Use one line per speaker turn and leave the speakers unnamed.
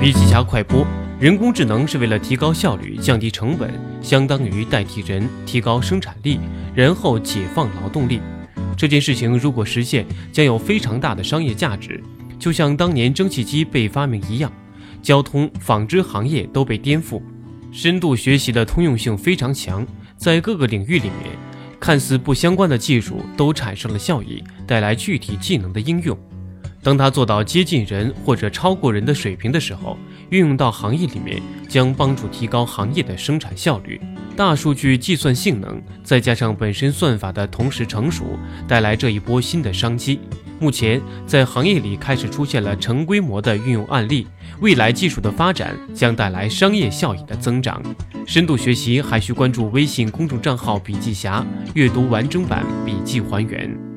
比起加快播：人工智能是为了提高效率、降低成本，相当于代替人，提高生产力，然后解放劳动力。这件事情如果实现，将有非常大的商业价值，就像当年蒸汽机被发明一样，交通、纺织行业都被颠覆。深度学习的通用性非常强，在各个领域里面，看似不相关的技术都产生了效益，带来具体技能的应用。当它做到接近人或者超过人的水平的时候，运用到行业里面，将帮助提高行业的生产效率。大数据计算性能再加上本身算法的同时成熟，带来这一波新的商机。目前在行业里开始出现了成规模的运用案例，未来技术的发展将带来商业效益的增长。深度学习还需关注微信公众账号“笔记侠”，阅读完整版笔记还原。